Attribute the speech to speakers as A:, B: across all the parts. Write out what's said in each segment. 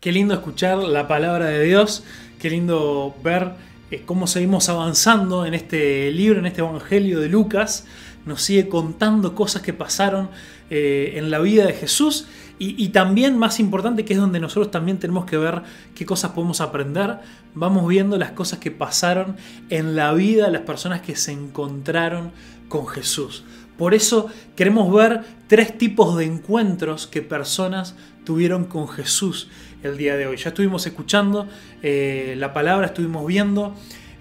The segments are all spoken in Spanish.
A: Qué lindo escuchar la palabra de Dios, qué lindo ver eh, cómo seguimos avanzando en este libro, en este Evangelio de Lucas. Nos sigue contando cosas que pasaron eh, en la vida de Jesús y, también más importante que es donde nosotros también tenemos que ver qué cosas podemos aprender. Vamos viendo las cosas que pasaron en la vida de las personas que se encontraron con Jesús. Por eso queremos ver tres tipos de encuentros que personas tuvieron con Jesús el día de hoy. Ya estuvimos escuchando eh, la palabra, estuvimos viendo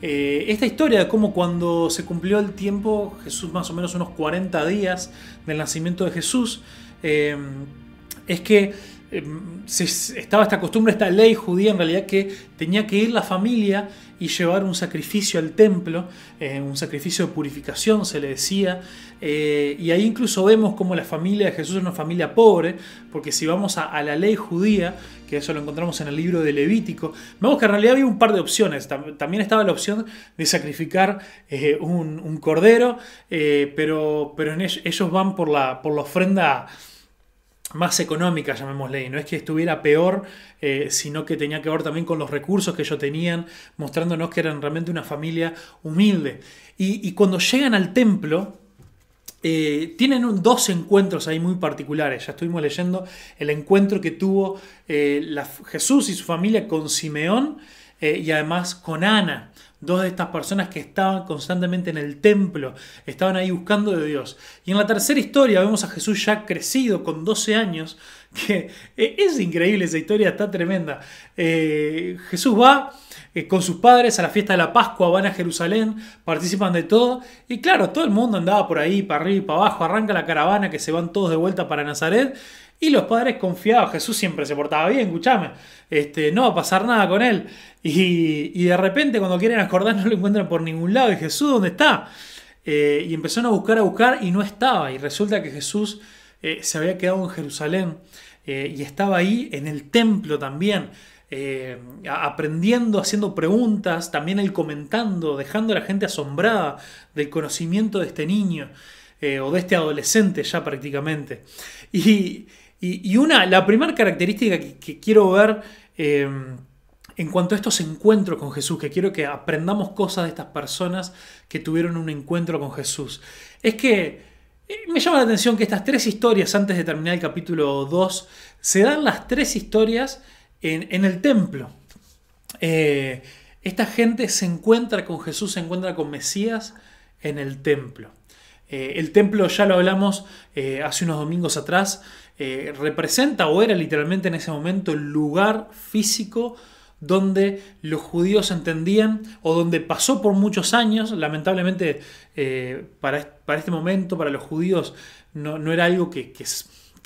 A: eh, esta historia de cómo cuando se cumplió el tiempo, Jesús más o menos unos 40 días del nacimiento de Jesús, eh, es que estaba esta costumbre, esta ley judía en realidad que tenía que ir la familia y llevar un sacrificio al templo, eh, un sacrificio de purificación se le decía, eh, y ahí incluso vemos como la familia de Jesús es una familia pobre, porque si vamos a, la ley judía, que eso lo encontramos en el libro de Levítico, vemos que en realidad había un par de opciones, también estaba la opción de sacrificar eh, un, cordero, pero, pero ellos van por la, por la ofrenda más económica, llamémosle, y no es que estuviera peor, eh, sino que tenía que ver también con los recursos que ellos tenían, mostrándonos que eran realmente una familia humilde. Y, cuando llegan al templo, eh, tienen dos encuentros ahí muy particulares. Ya estuvimos leyendo el encuentro que tuvo eh, Jesús y su familia con Simeón y además con Ana dos de estas personas que estaban constantemente en el templo, estaban ahí buscando de Dios. Y en la tercera historia vemos a Jesús ya crecido, con 12 años, que eh, es increíble esa historia, está tremenda. Eh, Jesús va eh, con sus padres a la fiesta de la Pascua, van a Jerusalén, participan de todo, y claro, todo el mundo andaba por ahí, para arriba y para abajo, arranca la caravana que se van todos de vuelta para Nazaret, y los padres confiados, Jesús siempre se portaba bien, escúchame, este, no va a pasar nada con él. Y, de repente cuando quieren acordar no lo encuentran por ningún lado. Y Jesús, ¿dónde está? Eh, y empezaron a buscar, a buscar y no estaba. Y resulta que Jesús eh, se había quedado en Jerusalén eh, y estaba ahí en el templo también. aprendiendo, haciendo preguntas, también él comentando, dejando a la gente asombrada del conocimiento de este niño o de este adolescente ya prácticamente. Y, y, una, la primera característica que, quiero ver em, en cuanto a estos encuentros con Jesús, que quiero que aprendamos cosas de estas personas que tuvieron un encuentro con Jesús, es que eh, me llama la atención que estas tres historias, antes de terminar el capítulo 2, se dan las tres historias en, el templo. Eh, esta gente se encuentra con Jesús, se encuentra con Mesías en el templo. Eh, el templo, ya lo hablamos hace unos domingos atrás, eh, representa o era literalmente en ese momento el lugar físico donde los judíos entendían o donde pasó por muchos años, lamentablemente eh, para, para, este momento, para los judíos, no, era algo que, que,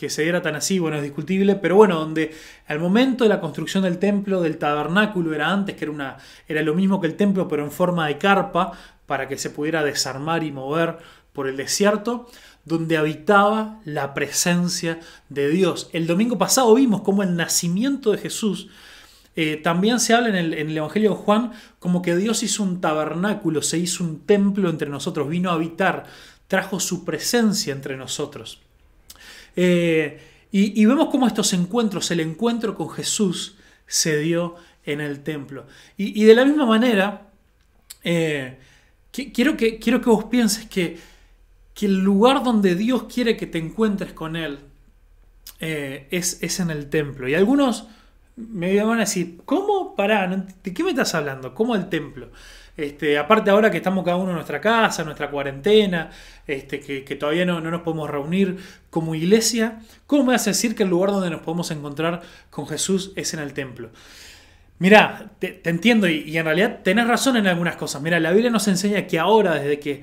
A: se diera tan así, bueno, es discutible, pero bueno, donde al momento de la construcción del templo, del tabernáculo, era antes, que era, una, era lo mismo que el templo, pero en forma de carpa, para que se pudiera desarmar y mover por el desierto, donde habitaba la presencia de Dios. El domingo pasado vimos cómo el nacimiento de Jesús eh, también se habla en el, Evangelio de Juan como que Dios hizo un tabernáculo, se hizo un templo entre nosotros, vino a habitar, trajo su presencia entre nosotros. Eh, y, vemos cómo estos encuentros, el encuentro con Jesús se dio en el templo. Y, de la misma manera, eh, quiero, que, quiero que vos pienses que que el lugar donde Dios quiere que te encuentres con Él eh, es, es, en el templo. Y algunos me van a decir, ¿cómo? Pará, ¿de qué me estás hablando? ¿Cómo el templo? Este, aparte ahora que estamos cada uno en nuestra casa, en nuestra cuarentena, este, que, todavía no, no, nos podemos reunir como iglesia, ¿cómo me vas a decir que el lugar donde nos podemos encontrar con Jesús es en el templo? Mira, te, entiendo y, en realidad tenés razón en algunas cosas. Mira, la Biblia nos enseña que ahora, desde que,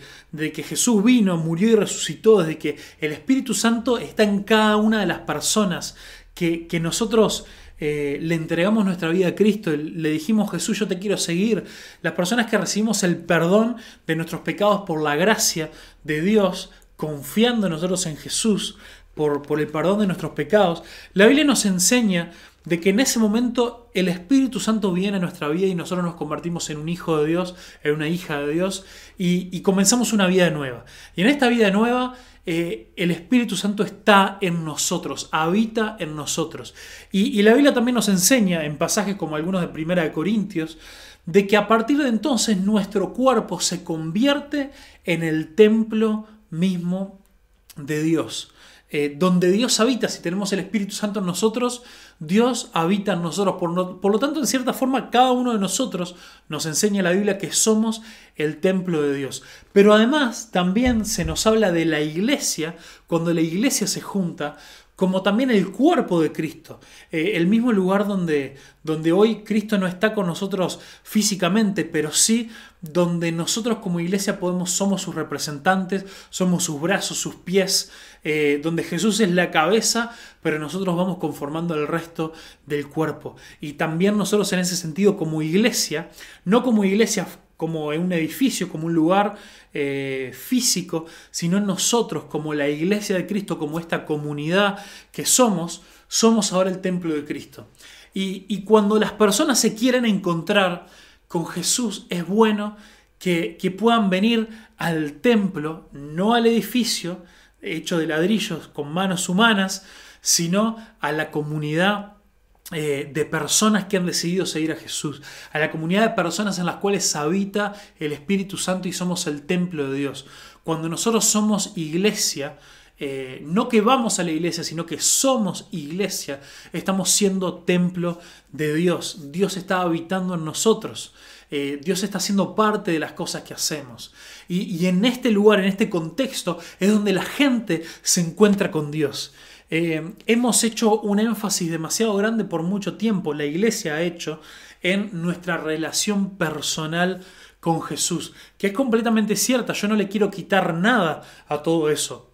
A: que Jesús vino, murió y resucitó, desde que el Espíritu Santo está en cada una de las personas que, nosotros eh, le entregamos nuestra vida a Cristo, le dijimos Jesús, yo te quiero seguir. Las personas que recibimos el perdón de nuestros pecados por la gracia de Dios, confiando nosotros en Jesús, por, por el perdón de nuestros pecados, la Biblia nos enseña de que en ese momento el Espíritu Santo viene a nuestra vida y nosotros nos convertimos en un hijo de Dios, en una hija de Dios y, comenzamos una vida nueva. Y en esta vida nueva eh, el Espíritu Santo está en nosotros, habita en nosotros. Y, la Biblia también nos enseña, en pasajes como algunos de Primera de Corintios, de que a partir de entonces nuestro cuerpo se convierte en el templo mismo de Dios. Eh, donde Dios habita, si tenemos el Espíritu Santo en nosotros, Dios habita en nosotros. Por, por, lo tanto, en cierta forma, cada uno de nosotros nos enseña la Biblia que somos el templo de Dios. Pero además, también se nos habla de la iglesia, cuando la iglesia se junta, como también el cuerpo de Cristo, eh, el mismo lugar donde, donde hoy Cristo no está con nosotros físicamente, pero sí donde nosotros como iglesia podemos, somos sus representantes, somos sus brazos, sus pies, eh, donde Jesús es la cabeza, pero nosotros vamos conformando el resto del cuerpo. Y también nosotros en ese sentido como iglesia, no como iglesia como en un edificio, como un lugar eh, físico, sino nosotros, como la iglesia de Cristo, como esta comunidad que somos, somos ahora el templo de Cristo. Y, cuando las personas se quieren encontrar con Jesús, es bueno que, que puedan venir al templo, no al edificio hecho de ladrillos con manos humanas, sino a la comunidad eh, de personas que han decidido seguir a Jesús, a la comunidad de personas en las cuales habita el Espíritu Santo y somos el templo de Dios. Cuando nosotros somos iglesia, eh, no que vamos a la iglesia, sino que somos iglesia, estamos siendo templo de Dios. Dios está habitando en nosotros. Eh, Dios está haciendo parte de las cosas que hacemos. Y, y en este lugar, en este contexto, es donde la gente se encuentra con Dios. Eh, hemos hecho un énfasis demasiado grande por mucho tiempo, la iglesia ha hecho, en nuestra relación personal con Jesús, que es completamente cierta, yo no le quiero quitar nada a todo eso.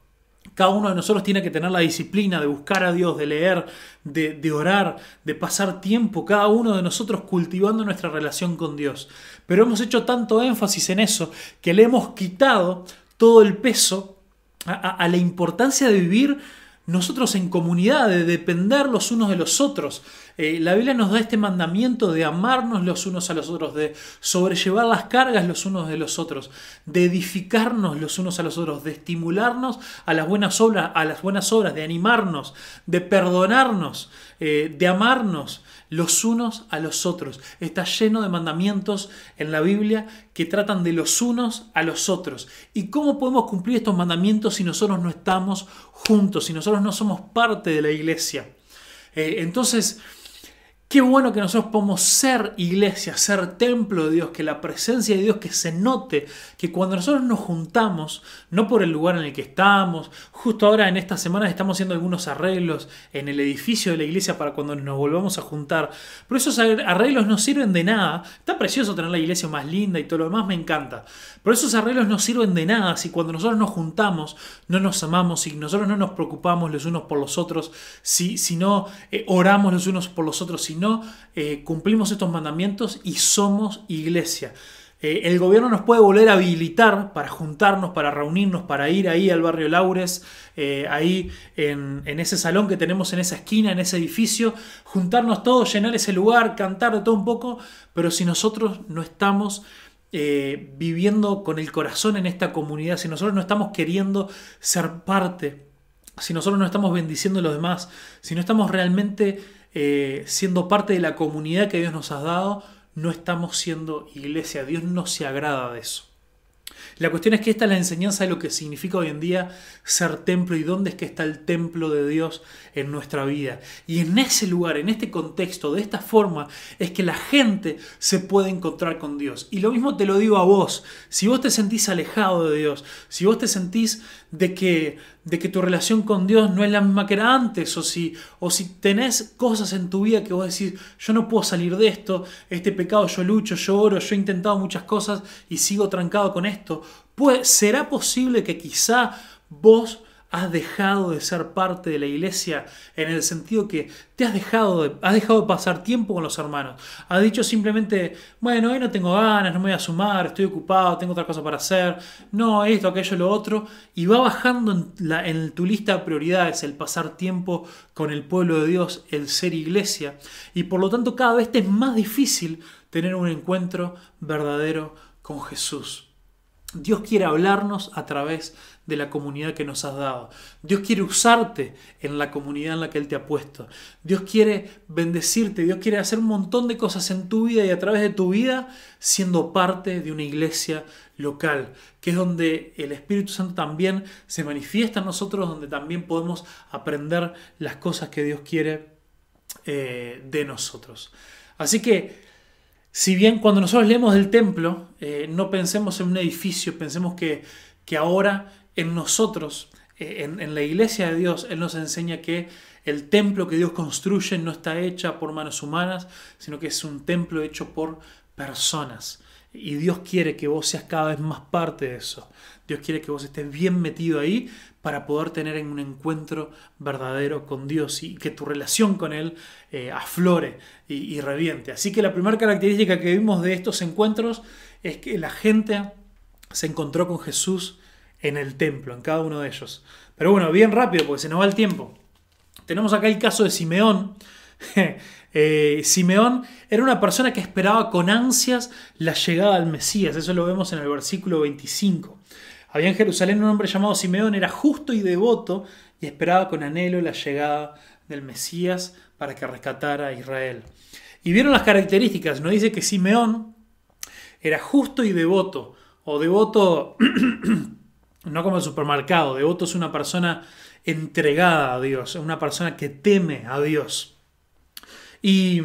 A: Cada uno de nosotros tiene que tener la disciplina de buscar a Dios, de leer, de, orar, de pasar tiempo, cada uno de nosotros cultivando nuestra relación con Dios. Pero hemos hecho tanto énfasis en eso que le hemos quitado todo el peso a la importancia de vivir nosotros en comunidad, de depender los unos de los otros. Eh, la Biblia nos da este mandamiento de amarnos los unos a los otros, de sobrellevar las cargas los unos de los otros, de edificarnos los unos a los otros, de estimularnos a las buenas obras, a las buenas obras, de animarnos, de perdonarnos, eh, de amarnos los unos a los otros. Está lleno de mandamientos en la Biblia que tratan de los unos a los otros. ¿Y cómo podemos cumplir estos mandamientos si nosotros no estamos juntos, si nosotros no somos parte de la iglesia? Eh, entonces, Qué bueno que nosotros podamos ser iglesia, ser templo de Dios, que la presencia de Dios, que se note, que cuando nosotros nos juntamos, no por el lugar en el que estamos, justo ahora en estas semanas estamos haciendo algunos arreglos en el edificio de la iglesia para cuando nos volvamos a juntar, pero esos arreglos no sirven de nada. Está precioso tener la iglesia más linda y todo lo demás me encanta, pero esos arreglos no sirven de nada si cuando nosotros nos juntamos no nos amamos, si nosotros no nos preocupamos los unos por los otros, si, si no eh, oramos los unos por los otros, si no eh, cumplimos estos mandamientos y somos iglesia. Eh, el gobierno nos puede volver a habilitar para juntarnos, para reunirnos, para ir ahí al barrio Laures, eh, ahí en, ese salón que tenemos en esa esquina, en ese edificio, juntarnos todos, llenar ese lugar, cantar de todo un poco, pero si nosotros no estamos viviendo con el corazón en esta comunidad, si nosotros no estamos queriendo ser parte, si nosotros no estamos bendiciendo a los demás, si no estamos realmente eh, siendo parte de la comunidad que Dios nos ha dado, no estamos siendo iglesia. Dios no se agrada de eso. La cuestión es que esta es la enseñanza de lo que significa hoy en día ser templo y dónde es que está el templo de Dios en nuestra vida. Y en ese lugar, en este contexto, de esta forma, es que la gente se puede encontrar con Dios. Y lo mismo te lo digo a vos. Si vos te sentís alejado de Dios, si vos te sentís de que, de que tu relación con Dios no es la misma que era antes, o si, o si tenés cosas en tu vida que vos decís, yo no puedo salir de esto, este pecado yo lucho, yo oro, yo he intentado muchas cosas y sigo trancado con esto, pues será posible que quizá vos has dejado de ser parte de la iglesia en el sentido que te has dejado de, has dejado de pasar tiempo con los hermanos. Has dicho simplemente, bueno, hoy no tengo ganas, no me voy a sumar, estoy ocupado, tengo otra cosa para hacer, no, esto, aquello, lo otro, y va bajando en, en tu lista de prioridades el pasar tiempo con el pueblo de Dios, el ser iglesia, y por lo tanto cada vez te es más difícil tener un encuentro verdadero con Jesús. Dios quiere hablarnos a través de la comunidad que nos has dado. Dios quiere usarte en la comunidad en la que Él te ha puesto. Dios quiere bendecirte. Dios quiere hacer un montón de cosas en tu vida y a través de tu vida siendo parte de una iglesia local, que es donde el Espíritu Santo también se manifiesta en nosotros, donde también podemos aprender las cosas que Dios quiere eh, de nosotros. Así que si bien cuando nosotros leemos del templo, eh, no pensemos en un edificio, pensemos que, que ahora en nosotros, eh, en, en, la iglesia de Dios, Él nos enseña que el templo que Dios construye no está hecho por manos humanas, sino que es un templo hecho por personas. Y Dios quiere que vos seas cada vez más parte de eso. Dios quiere que vos estés bien metido ahí para poder tener un encuentro verdadero con Dios y que tu relación con Él eh, aflore y, reviente. Así que la primera característica que vimos de estos encuentros es que la gente se encontró con Jesús en el templo, en cada uno de ellos. Pero bueno, bien rápido porque se nos va el tiempo. Tenemos acá el caso de Simeón. Eh, Simeón era una persona que esperaba con ansias la llegada del Mesías. Eso lo vemos en el versículo 25. Había en Jerusalén un hombre llamado Simeón, era justo y devoto y esperaba con anhelo la llegada del Mesías para que rescatara a Israel. Y vieron las características, nos dice que Simeón era justo y devoto, o devoto no como el supermercado, devoto es una persona entregada a Dios, una persona que teme a Dios. Y,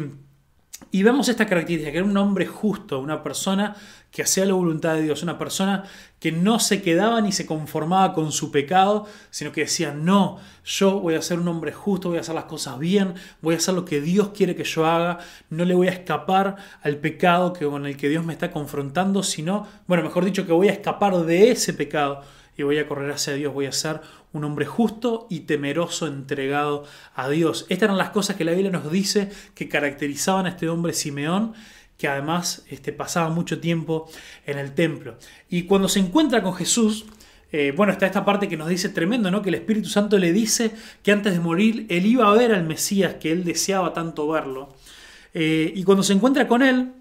A: vemos esta característica, que era un hombre justo, una persona que hacía la voluntad de Dios, una persona que no se quedaba ni se conformaba con su pecado, sino que decía, no, yo voy a ser un hombre justo, voy a hacer las cosas bien, voy a hacer lo que Dios quiere que yo haga, no le voy a escapar al pecado que, con el que Dios me está confrontando, sino, bueno, mejor dicho, que voy a escapar de ese pecado voy a correr hacia Dios, voy a ser un hombre justo y temeroso, entregado a Dios. Estas eran las cosas que la Biblia nos dice que caracterizaban a este hombre Simeón que además este, pasaba mucho tiempo en el templo. Y cuando se encuentra con Jesús, eh, bueno, está esta parte que nos dice tremendo, ¿no? Que el Espíritu Santo le dice que antes de morir él iba a ver al Mesías, que él deseaba tanto verlo. Eh, y cuando se encuentra con él,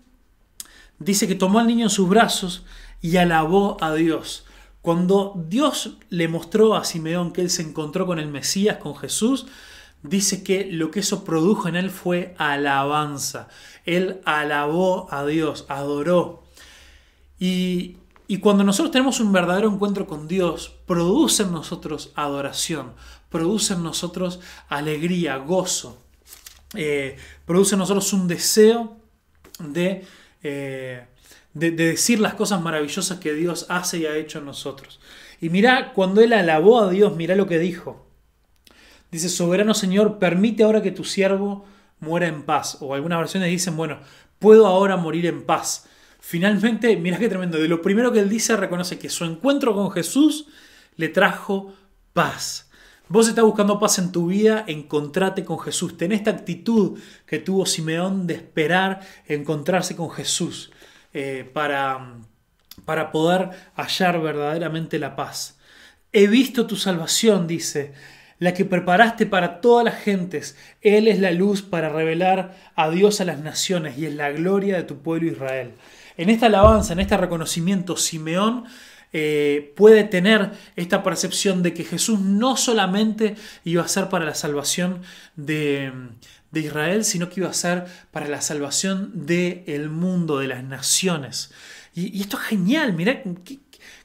A: dice que tomó al niño en sus brazos y alabó a Dios. Cuando Dios le mostró a Simeón que él se encontró con el Mesías, con Jesús, dice que lo que eso produjo en él fue alabanza. Él alabó a Dios, adoró. Y, cuando nosotros tenemos un verdadero encuentro con Dios, produce en nosotros adoración, produce en nosotros alegría, gozo, eh, produce en nosotros un deseo de, eh, de, de decir las cosas maravillosas que Dios hace y ha hecho en nosotros. Y mira, cuando él alabó a Dios, mira lo que dijo. Dice, soberano Señor, permite ahora que tu siervo muera en paz. O algunas versiones dicen, bueno, puedo ahora morir en paz. Finalmente, mira qué tremendo, de lo primero que él dice reconoce que su encuentro con Jesús le trajo paz. Vos estás buscando paz en tu vida, encontrate con Jesús. Ten esta actitud que tuvo Simeón de esperar encontrarse con Jesús eh, para, para poder hallar verdaderamente la paz. He visto tu salvación, dice, la que preparaste para todas las gentes. Él es la luz para revelar a Dios a las naciones y es la gloria de tu pueblo Israel. En esta alabanza, en este reconocimiento, Simeón eh, puede tener esta percepción de que Jesús no solamente iba a ser para la salvación de, Israel, sino que iba a ser para la salvación del mundo, de las naciones. Y, esto es genial, mirá,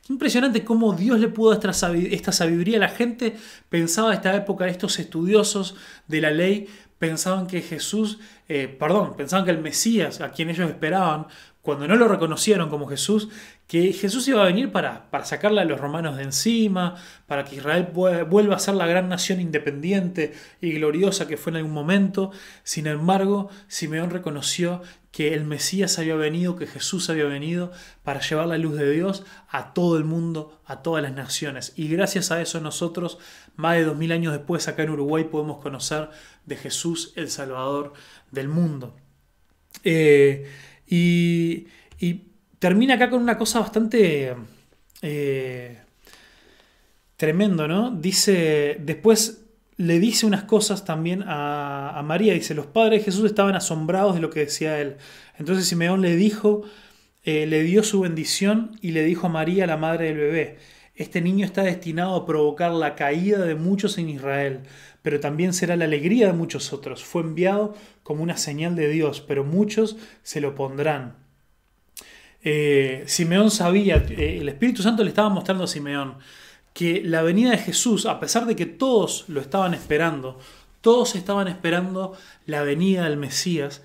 A: Qué impresionante cómo Dios le pudo esta sabiduría. La gente pensaba en esta época, estos estudiosos de la ley, pensaban que Jesús, eh, perdón, pensaban que el Mesías, a quien ellos esperaban, cuando no lo reconocieron como Jesús, que Jesús iba a venir para, para sacarle a los romanos de encima, para que Israel vuelva a ser la gran nación independiente y gloriosa que fue en algún momento. Sin embargo, Simeón reconoció que el Mesías había venido, que Jesús había venido para llevar la luz de Dios a todo el mundo, a todas las naciones. Y gracias a eso nosotros, más de dos mil años después, acá en Uruguay, podemos conocer de Jesús, el Salvador del mundo. Eh, y, termina acá con una cosa bastante eh, tremendo, ¿no? Dice, después le dice unas cosas también a, María. Dice, los padres de Jesús estaban asombrados de lo que decía él. Entonces Simeón le dijo, eh, le dio su bendición y le dijo a María, la madre del bebé, este niño está destinado a provocar la caída de muchos en Israel, pero también será la alegría de muchos otros. Fue enviado como una señal de Dios, pero muchos se lo pondrán. Eh, Simeón sabía, eh, el Espíritu Santo le estaba mostrando a Simeón que la venida de Jesús, a pesar de que todos lo estaban esperando, todos estaban esperando la venida del Mesías,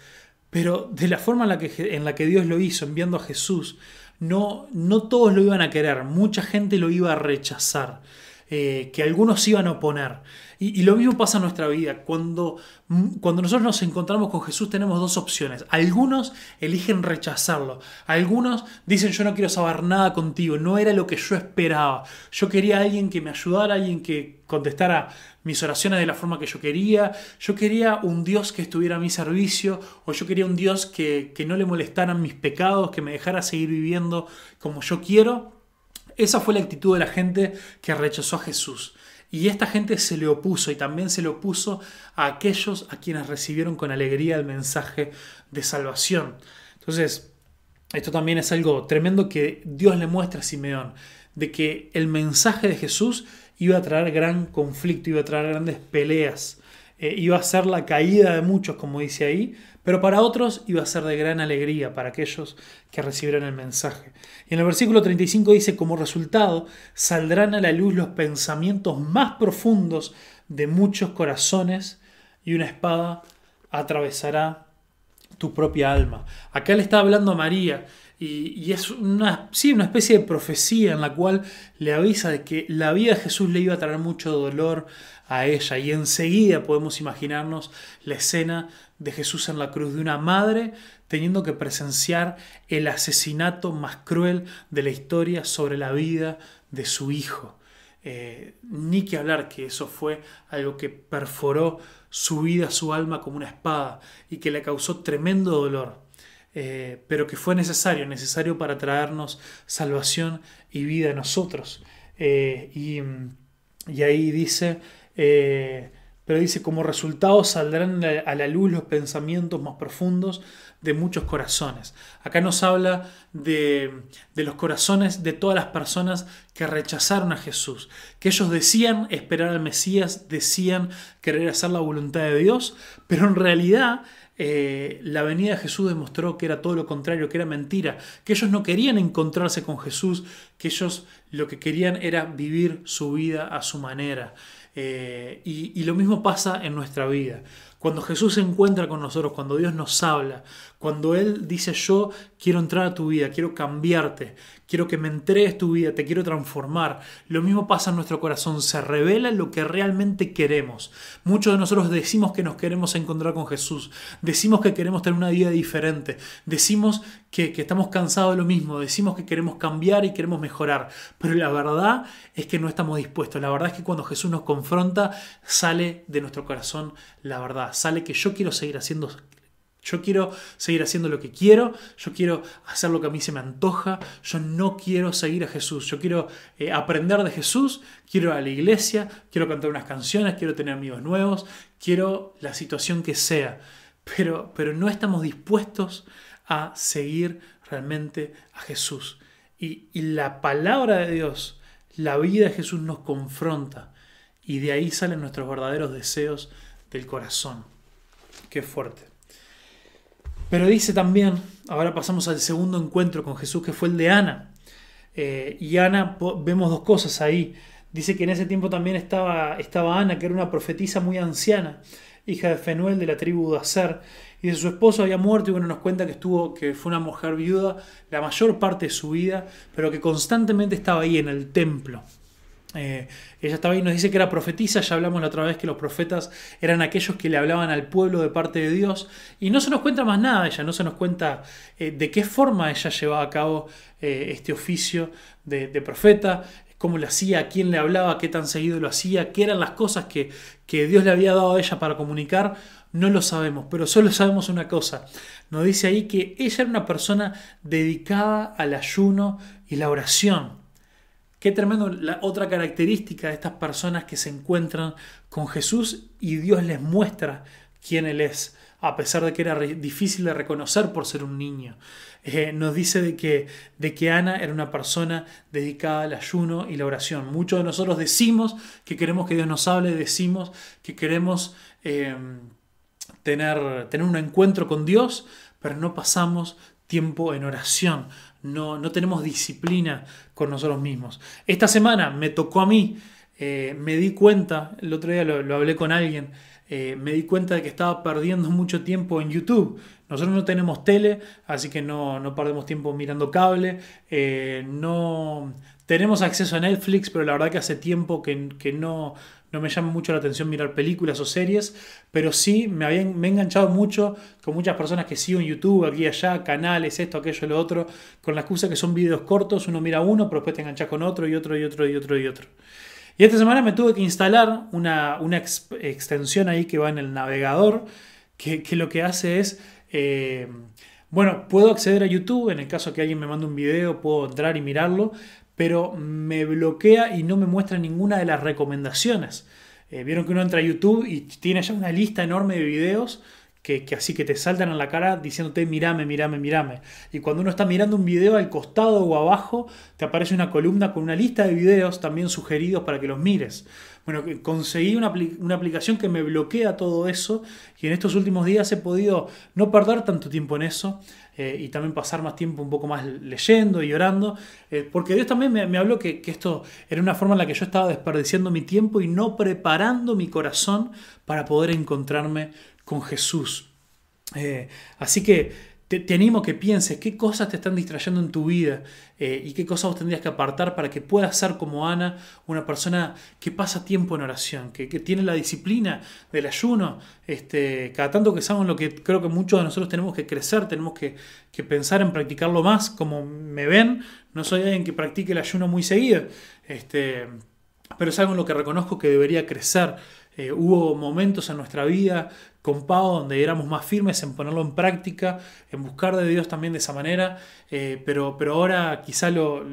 A: pero de la forma en la que, en la que Dios lo hizo, enviando a Jesús, no, no todos lo iban a querer, mucha gente lo iba a rechazar, eh, que algunos iban a oponer. Y, lo mismo pasa en nuestra vida. Cuando, cuando nosotros nos encontramos con Jesús tenemos dos opciones. Algunos eligen rechazarlo. Algunos dicen yo no quiero saber nada contigo. No era lo que yo esperaba. Yo quería a alguien que me ayudara, alguien que contestara mis oraciones de la forma que yo quería. Yo quería un Dios que estuviera a mi servicio. O yo quería un Dios que, que no le molestaran mis pecados, que me dejara seguir viviendo como yo quiero. Esa fue la actitud de la gente que rechazó a Jesús. Y esta gente se le opuso y también se le opuso a aquellos a quienes recibieron con alegría el mensaje de salvación. Entonces, esto también es algo tremendo que Dios le muestra a Simeón, de que el mensaje de Jesús iba a traer gran conflicto, iba a traer grandes peleas, eh, iba a ser la caída de muchos, como dice ahí, pero para otros iba a ser de gran alegría para aquellos que recibieron el mensaje. Y en el versículo 35 dice, como resultado, saldrán a la luz los pensamientos más profundos de muchos corazones y una espada atravesará tu propia alma. Acá le está hablando a María y, es una, sí, una especie de profecía en la cual le avisa de que la vida de Jesús le iba a traer mucho dolor a ella. Y enseguida podemos imaginarnos la escena de Jesús en la cruz, de una madre teniendo que presenciar el asesinato más cruel de la historia sobre la vida de su hijo. Eh, ni que hablar que eso fue algo que perforó su vida, su alma como una espada y que le causó tremendo dolor, eh, pero que fue necesario, necesario para traernos salvación y vida a nosotros. Eh, y, y, ahí dice, pero dice, como resultado saldrán a la luz los pensamientos más profundos de muchos corazones. Acá nos habla de, de, los corazones de todas las personas que rechazaron a Jesús, que ellos decían esperar al Mesías, decían querer hacer la voluntad de Dios, pero en realidad eh, la venida de Jesús demostró que era todo lo contrario, que era mentira, que ellos no querían encontrarse con Jesús, que ellos lo que querían era vivir su vida a su manera. Eh, y, lo mismo pasa en nuestra vida. Cuando Jesús se encuentra con nosotros, cuando Dios nos habla, cuando Él dice yo quiero entrar a tu vida, quiero cambiarte, quiero que me entregues tu vida, te quiero transformar, lo mismo pasa en nuestro corazón, se revela lo que realmente queremos. Muchos de nosotros decimos que nos queremos encontrar con Jesús, decimos que queremos tener una vida diferente, decimos que, que estamos cansados de lo mismo, decimos que queremos cambiar y queremos mejorar, pero la verdad es que no estamos dispuestos, la verdad es que cuando Jesús nos confronta, sale de nuestro corazón la verdad, sale que yo quiero seguir haciendo yo quiero seguir haciendo lo que quiero, yo quiero hacer lo que a mí se me antoja, yo no quiero seguir a Jesús, yo quiero eh, aprender de Jesús, quiero ir a la iglesia, quiero cantar unas canciones, quiero tener amigos nuevos, quiero la situación que sea, pero, pero no estamos dispuestos a seguir realmente a Jesús. Y, y la palabra de Dios, la vida de Jesús nos confronta y de ahí salen nuestros verdaderos deseos del corazón. Qué fuerte. Pero dice también, ahora pasamos al segundo encuentro con Jesús, que fue el de Ana. Eh, y Ana, vemos dos cosas ahí. Dice que en ese tiempo también estaba, estaba Ana, que era una profetisa muy anciana, hija de Fenuel de la tribu de Aser. Y de su esposo había muerto y bueno, nos cuenta que, estuvo, que fue una mujer viuda la mayor parte de su vida, pero que constantemente estaba ahí en el templo. Eh, ella estaba ahí, nos dice que era profetisa, ya hablamos la otra vez que los profetas eran aquellos que le hablaban al pueblo de parte de Dios, y no se nos cuenta más nada ella, no se nos cuenta eh, de qué forma ella llevaba a cabo eh, este oficio de, profeta, cómo lo hacía, a quién le hablaba, qué tan seguido lo hacía, qué eran las cosas que, que Dios le había dado a ella para comunicar, no lo sabemos, pero solo sabemos una cosa, nos dice ahí que ella era una persona dedicada al ayuno y la oración. Qué tremendo la otra característica de estas personas que se encuentran con Jesús y Dios les muestra quién Él es a pesar de que era difícil de reconocer por ser un niño. Eh, nos dice de que, de que Ana era una persona dedicada al ayuno y la oración. Muchos de nosotros decimos que queremos que Dios nos hable, decimos que queremos eh, tener, tener un encuentro con Dios, pero no pasamos tiempo en oración, no, no tenemos disciplina con nosotros mismos. Esta semana me tocó a mí, eh, me di cuenta, el otro día lo, hablé con alguien, eh, me di cuenta de que estaba perdiendo mucho tiempo en YouTube. Nosotros no tenemos tele, así que no, no perdemos tiempo mirando cable. Eh, no tenemos acceso a Netflix, pero la verdad que hace tiempo que, que no, no me llama mucho la atención mirar películas o series, pero sí me, habían, me he enganchado mucho con muchas personas que sigo en YouTube, aquí y allá, canales, esto, aquello, lo otro, con la excusa que son videos cortos, uno mira uno, pero después te enganchas con otro y otro y otro y otro y otro. Y esta semana me tuve que instalar una, una extensión ahí que va en el navegador, que, lo que hace es... Eh, bueno, puedo acceder a YouTube, en el caso que alguien me mande un video, puedo entrar y mirarlo, pero me bloquea y no me muestra ninguna de las recomendaciones. Eh, vieron que uno entra a YouTube y tiene ya una lista enorme de videos que, así que te saltan a la cara diciéndote mirame, mirame, mirame. Y cuando uno está mirando un video al costado o abajo, te aparece una columna con una lista de videos también sugeridos para que los mires. Bueno, conseguí una, una, aplicación que me bloquea todo eso y en estos últimos días he podido no perder tanto tiempo en eso eh, y también pasar más tiempo un poco más leyendo y orando, eh, porque Dios también me, habló que, que, esto era una forma en la que yo estaba desperdiciando mi tiempo y no preparando mi corazón para poder encontrarme con Jesús. Eh, así que te, animo a que pienses qué cosas te están distrayendo en tu vida eh, y qué cosas vos tendrías que apartar para que puedas ser como Ana, una persona que pasa tiempo en oración, que, tiene la disciplina del ayuno. Este, cada tanto que sabemos lo que creo que muchos de nosotros tenemos que crecer, tenemos que, pensar en practicarlo más, como me ven, no soy alguien que practique el ayuno muy seguido, este, pero es algo en lo que reconozco que debería crecer. Eh, hubo momentos en nuestra vida con Pau donde éramos más firmes en ponerlo en práctica, en buscar de Dios también de esa manera, eh, pero, pero ahora quizá lo,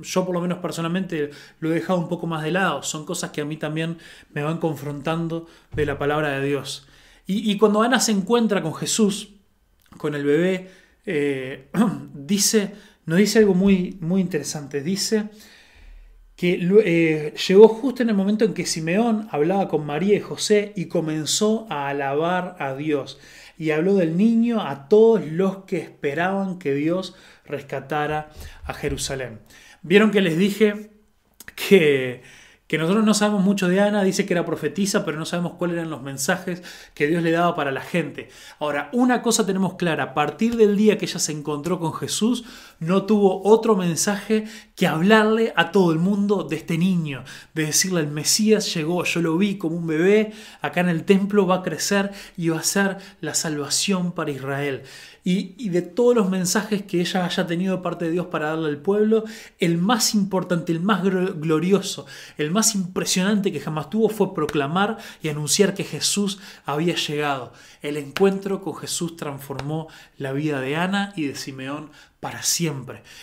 A: yo por lo menos personalmente lo he dejado un poco más de lado, son cosas que a mí también me van confrontando de la palabra de Dios. Y, cuando Ana se encuentra con Jesús, con el bebé, eh, dice, nos dice algo muy, muy interesante, dice que eh, llegó justo en el momento en que Simeón hablaba con María y José y comenzó a alabar a Dios. Y habló del niño a todos los que esperaban que Dios rescatara a Jerusalén. Vieron que les dije que que nosotros no sabemos mucho de Ana, dice que era profetisa, pero no sabemos cuáles eran los mensajes que Dios le daba para la gente. Ahora, una cosa tenemos clara, a partir del día que ella se encontró con Jesús, no tuvo otro mensaje que hablarle a todo el mundo de este niño, de decirle el Mesías llegó, yo lo vi como un bebé, acá en el templo va a crecer y va a ser la salvación para Israel y, de todos los mensajes que ella haya tenido de parte de Dios para darle al pueblo, el más importante, el más glorioso, el más impresionante que jamás tuvo fue proclamar y anunciar que Jesús había llegado. El encuentro con Jesús transformó la vida de Ana y de Simeón para siempre.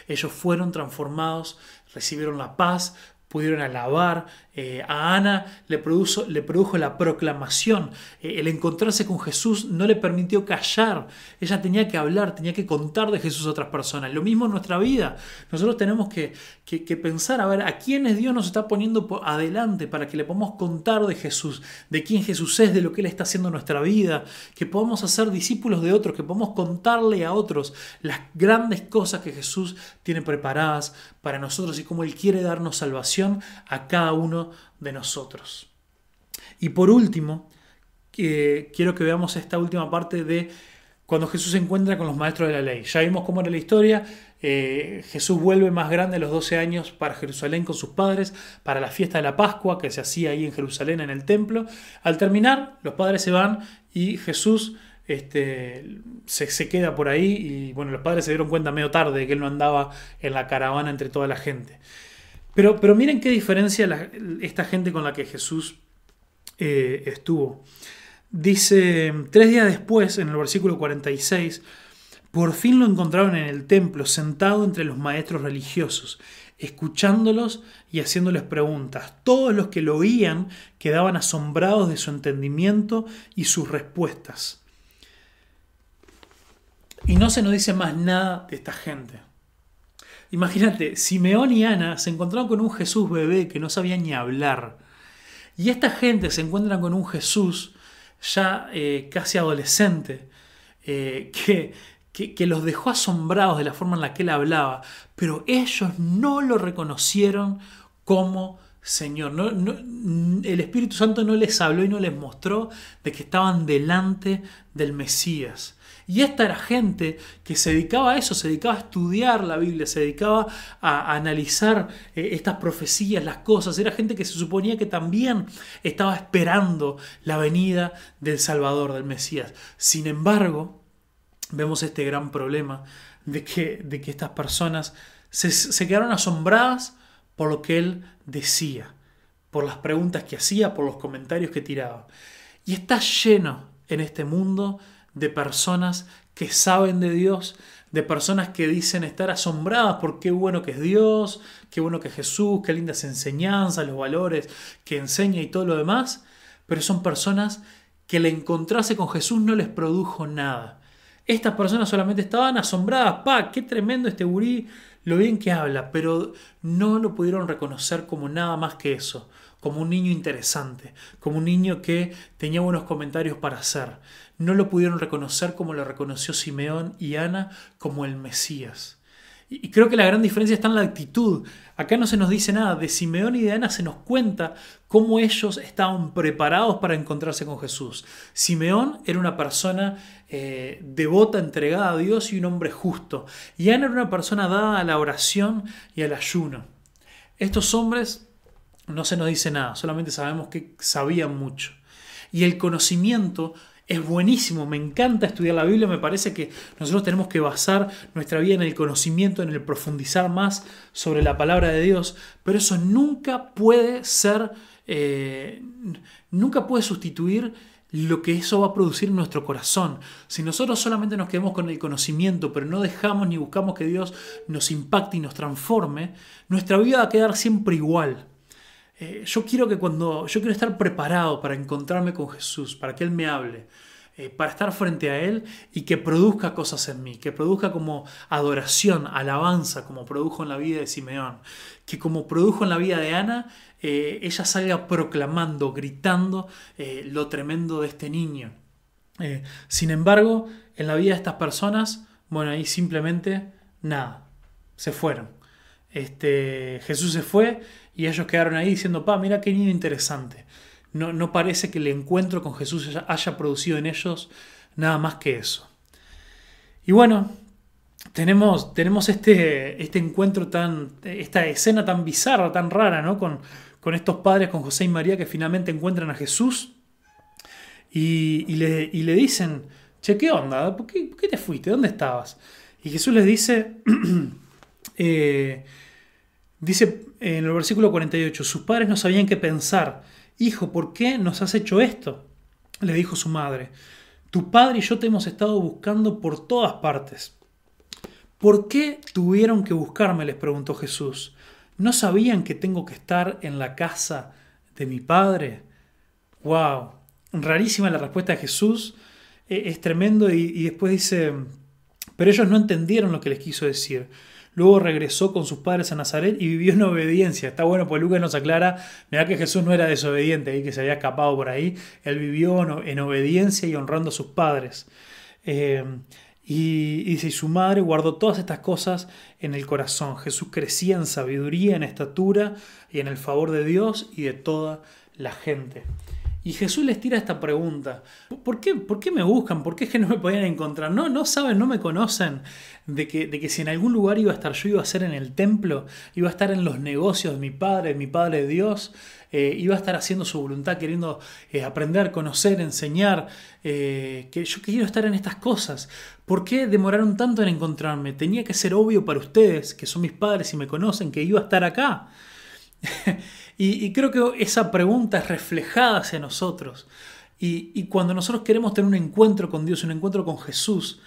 A: Ellos fueron transformados, recibieron la paz, pudieron alabar. Eh, a Ana le produjo, le produjo la proclamación. Eh, el encontrarse con Jesús no le permitió callar. Ella tenía que hablar, tenía que contar de Jesús a otras personas. Lo mismo en nuestra vida. Nosotros tenemos que, que, pensar, a ver, a quiénes Dios nos está poniendo adelante para que le podamos contar de Jesús, de quién Jesús es, de lo que Él está haciendo en nuestra vida, que podamos hacer discípulos de otros, que podamos contarle a otros las grandes cosas que Jesús tiene preparadas para nosotros y cómo Él quiere darnos salvación a cada uno de nosotros. Y por último, quiero que veamos esta última parte de cuando Jesús se encuentra con los maestros de la ley. Ya vimos cómo era la historia. Eh, Jesús vuelve más grande a los 12 años para Jerusalén con sus padres, para la fiesta de la Pascua que se hacía ahí en Jerusalén en el templo. Al terminar, los padres se van y Jesús este, se, queda por ahí y bueno, los padres se dieron cuenta medio tarde de que él no andaba en la caravana entre toda la gente. Pero, pero miren qué diferencia esta gente con la que Jesús eh, estuvo. Dice, tres días después, en el versículo 46, por fin lo encontraron en el templo, sentado entre los maestros religiosos, escuchándolos y haciéndoles preguntas. Todos los que lo oían quedaban asombrados de su entendimiento y sus respuestas. Y no se nos dice más nada de esta gente. Imagínate, Simeón y Ana se encontraron con un Jesús bebé que no sabía ni hablar. Y esta gente se encuentra con un Jesús ya eh, casi adolescente, eh, que, que, los dejó asombrados de la forma en la que él hablaba, pero ellos no lo reconocieron como Señor. el Espíritu Santo no les habló y no les mostró de que estaban delante del Mesías. Y esta era gente que se dedicaba a eso, se dedicaba a estudiar la Biblia, se dedicaba a, analizar eh, estas profecías, las cosas. Era gente que se suponía que también estaba esperando la venida del Salvador, del Mesías. Sin embargo, vemos este gran problema de que, de que estas personas se, se quedaron asombradas por lo que él decía, por las preguntas que hacía, por los comentarios que tiraba. Y está lleno en este mundo de personas que saben de Dios, de personas que dicen estar asombradas por qué bueno que es Dios, qué bueno que es Jesús, qué lindas enseñanzas, los valores que enseña y todo lo demás, pero son personas que el encontrarse con Jesús no les produjo nada. Estas personas solamente estaban asombradas, pa, qué tremendo este gurí, lo bien que habla, pero no lo pudieron reconocer como nada más que eso, como un niño interesante, como un niño que tenía buenos comentarios para hacer. No lo pudieron reconocer como lo reconoció Simeón y Ana como el Mesías. Y creo que la gran diferencia está en la actitud. Acá no se nos dice nada. De Simeón y de Ana se nos cuenta cómo ellos estaban preparados para encontrarse con Jesús. Simeón era una persona eh, devota, entregada a Dios y un hombre justo. Y Ana era una persona dada a la oración y al ayuno. Estos hombres no se nos dice nada, solamente sabemos que sabían mucho. Y el conocimiento es buenísimo, me encanta estudiar la Biblia, me parece que nosotros tenemos que basar nuestra vida en el conocimiento, en el profundizar más sobre la palabra de Dios, pero eso nunca puede ser, eh, nunca puede sustituir lo que eso va a producir en nuestro corazón. Si nosotros solamente nos quedamos con el conocimiento, pero no dejamos ni buscamos que Dios nos impacte y nos transforme, nuestra vida va a quedar siempre igual. Eh, yo quiero que cuando yo quiero estar preparado para encontrarme con Jesús, para que Él me hable, eh, para estar frente a Él y que produzca cosas en mí, que produzca como adoración, alabanza, como produjo en la vida de Simeón, que como produjo en la vida de Ana, eh, ella salga proclamando, gritando lo tremendo de este niño. sin embargo, en la vida de estas personas, bueno, ahí simplemente nada, se fueron. Este, Jesús se fue y ellos quedaron ahí diciendo, pa, mira qué niño interesante. No, no parece que el encuentro con Jesús haya producido en ellos nada más que eso. Y bueno, tenemos, tenemos este, este encuentro tan, esta escena tan bizarra, tan rara, ¿no? Con, con estos padres, con José y María, que finalmente encuentran a Jesús y, le, le, dicen, che, ¿qué onda? ¿Por qué, te fuiste? ¿Dónde estabas? Y Jesús les dice, eh, Dice en el versículo 48, sus padres no sabían qué pensar. Hijo, ¿por qué nos has hecho esto? Le dijo su madre. Tu padre y yo te hemos estado buscando por todas partes. ¿Por qué tuvieron que buscarme? les preguntó Jesús. ¿No sabían que tengo que estar en la casa de mi padre? ¡Wow! Rarísima la respuesta de Jesús. E-, es tremendo y, y después dice, pero ellos no entendieron lo que les quiso decir. Luego regresó con sus padres a Nazaret y vivió en obediencia. Está bueno, pues Lucas nos aclara, mira que Jesús no era desobediente y que se había escapado por ahí. Él vivió en obediencia y honrando a sus padres. Eh, y, dice, y su madre guardó todas estas cosas en el corazón. Jesús crecía en sabiduría, en estatura y en el favor de Dios y de toda la gente. Y Jesús les tira esta pregunta. ¿Por qué, ¿Por qué me buscan? ¿Por qué es que no me podían encontrar? No, no saben, no me conocen de que, de que si en algún lugar iba a estar yo, iba a ser en el templo, iba a estar en los negocios de mi Padre, de mi Padre Dios, eh, iba a estar haciendo su voluntad, queriendo eh, aprender, conocer, enseñar, eh, que yo quiero estar en estas cosas. ¿Por qué demoraron tanto en encontrarme? Tenía que ser obvio para ustedes, que son mis padres y me conocen, que iba a estar acá. y, creo que esa pregunta es reflejada hacia nosotros. Y, cuando nosotros queremos tener un encuentro con Dios, un encuentro con Jesús,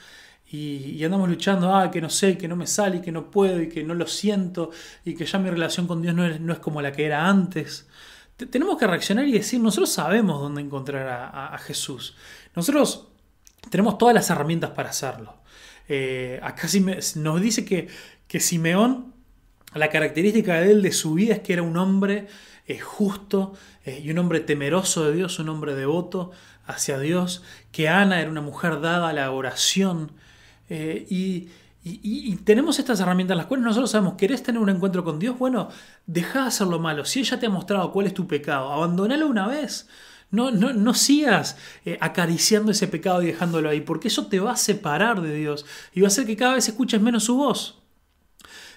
A: y, andamos luchando, ah, que no sé, que no me sale, y que no puedo, y que no lo siento, y que ya mi relación con Dios no es, no es como la que era antes, tenemos que reaccionar y decir, nosotros sabemos dónde encontrar a, a Jesús. Nosotros tenemos todas las herramientas para hacerlo. Eh, acá nos dice que, que Simeón, la característica de él, de su vida, es que era un hombre eh, justo eh, y un hombre temeroso de Dios, un hombre devoto hacia Dios, que Ana era una mujer dada a la oración. y, tenemos estas herramientas en las cuales nosotros sabemos, ¿querés tener un encuentro con Dios? Bueno, deja de hacer lo malo. Si ella te ha mostrado cuál es tu pecado, abandonalo una vez. No, no, no sigas eh, acariciando ese pecado y dejándolo ahí, porque eso te va a separar de Dios y va a hacer que cada vez escuches menos su voz.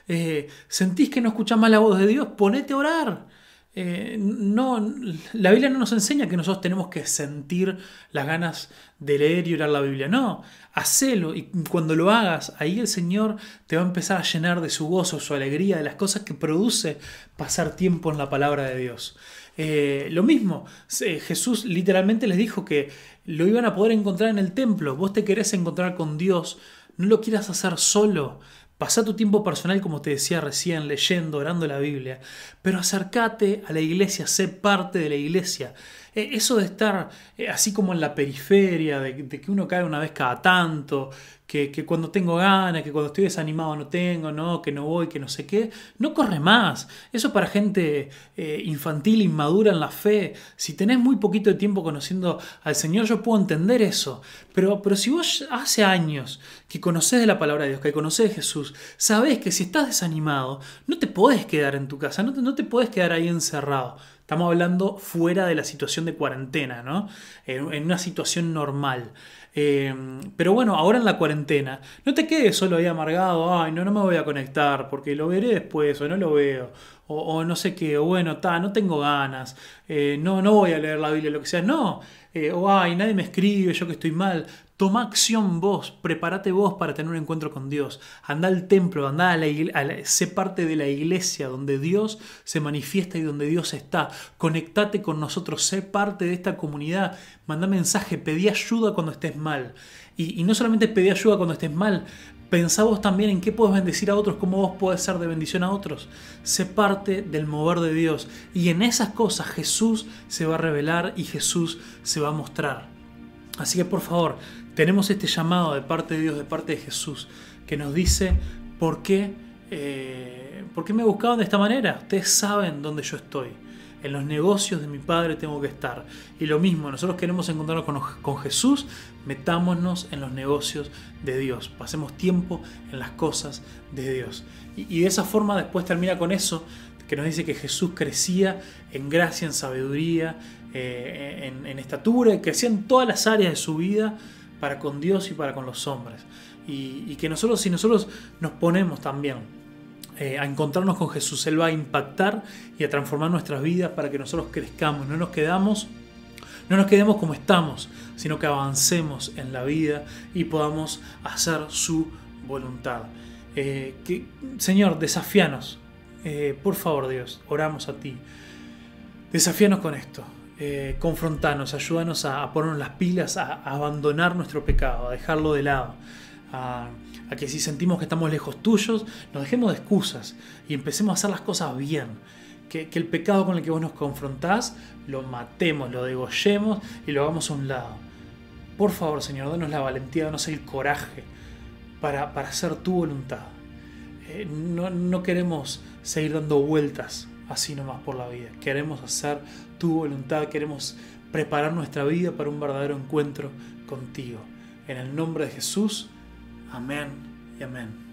A: Eh, ¿Sentís que no escuchas más la voz de Dios? Ponete a orar. Eh, no, la Biblia no nos enseña que nosotros tenemos que sentir las ganas de leer y orar la Biblia. No, hacelo y cuando lo hagas, ahí el Señor te va a empezar a llenar de su gozo, su alegría, de las cosas que produce pasar tiempo en la palabra de Dios. Eh, lo mismo, Jesús literalmente les dijo que lo iban a poder encontrar en el templo. Vos te querés encontrar con Dios, no lo quieras hacer solo. Pasa tu tiempo personal, como te decía recién, leyendo, orando la Biblia, pero acércate a la iglesia, sé parte de la iglesia. Eh, eso de estar eh, así como en la periferia, de, que uno cae una vez cada tanto, que, cuando tengo ganas, que cuando estoy desanimado no tengo, no, que no voy, que no sé qué, no corre más. Eso para gente eh, infantil, inmadura en la fe. Si tenés muy poquito de tiempo conociendo al Señor, yo puedo entender eso. Pero, pero si vos hace años que conocés de la palabra de Dios, que conocés de Jesús, sabés que si estás desanimado, no te podés quedar en tu casa, no te, no te podés quedar ahí encerrado. Estamos hablando fuera de la situación de cuarentena, ¿no? En, una situación normal. Eh, pero bueno, ahora en la cuarentena, no te quedes solo ahí amargado, ay, no, no me voy a conectar porque lo veré después o no lo veo, o, no sé qué, o bueno, ta, no tengo ganas, eh, no, no voy a leer la Biblia, lo que sea, no, eh, o ay, nadie me escribe, yo que estoy mal. Toma acción vos, prepárate vos para tener un encuentro con Dios. Anda al templo, anda a la, sé parte de la iglesia donde Dios se manifiesta y donde Dios está. Conectate con nosotros, sé parte de esta comunidad. Manda mensaje, pedí ayuda cuando estés mal. Y, y no solamente pedí ayuda cuando estés mal, Pensá vos también en qué puedes bendecir a otros, cómo vos podés ser de bendición a otros. Sé parte del mover de Dios. Y en esas cosas Jesús se va a revelar y Jesús se va a mostrar. Así que por favor, tenemos este llamado de parte de Dios, de parte de Jesús, que nos dice por qué, eh, por qué me buscaban de esta manera. Ustedes saben dónde yo estoy. En los negocios de mi Padre tengo que estar. Y lo mismo, nosotros queremos encontrarnos con, Jesús, metámonos en los negocios de Dios. Pasemos tiempo en las cosas de Dios. Y, de esa forma después termina con eso, que nos dice que Jesús crecía en gracia, en sabiduría, eh, en, estatura, y crecía en todas las áreas de su vida para con Dios y para con los hombres. Y, y que nosotros, si nosotros nos ponemos también eh, a encontrarnos con Jesús. Él va a impactar y a transformar nuestras vidas para que nosotros crezcamos. No nos quedamos, no nos quedemos como estamos, sino que avancemos en la vida y podamos hacer su voluntad. Eh, que, Señor, desafíanos. Eh, por favor, Dios, oramos a ti. Desafíanos con esto. confrontanos, ayúdanos a, ponernos las pilas, a, abandonar nuestro pecado, a dejarlo de lado. A, a que si sentimos que estamos lejos tuyos, nos dejemos de excusas y empecemos a hacer las cosas bien. Que, el pecado con el que vos nos confrontás lo matemos, lo degollemos y lo hagamos a un lado. Por favor, Señor, danos la valentía, danos el coraje para, para hacer tu voluntad. Eh, no, no queremos seguir dando vueltas así nomás por la vida. Queremos hacer tu voluntad, queremos preparar nuestra vida para un verdadero encuentro contigo. En el nombre de Jesús. Amen. Amen.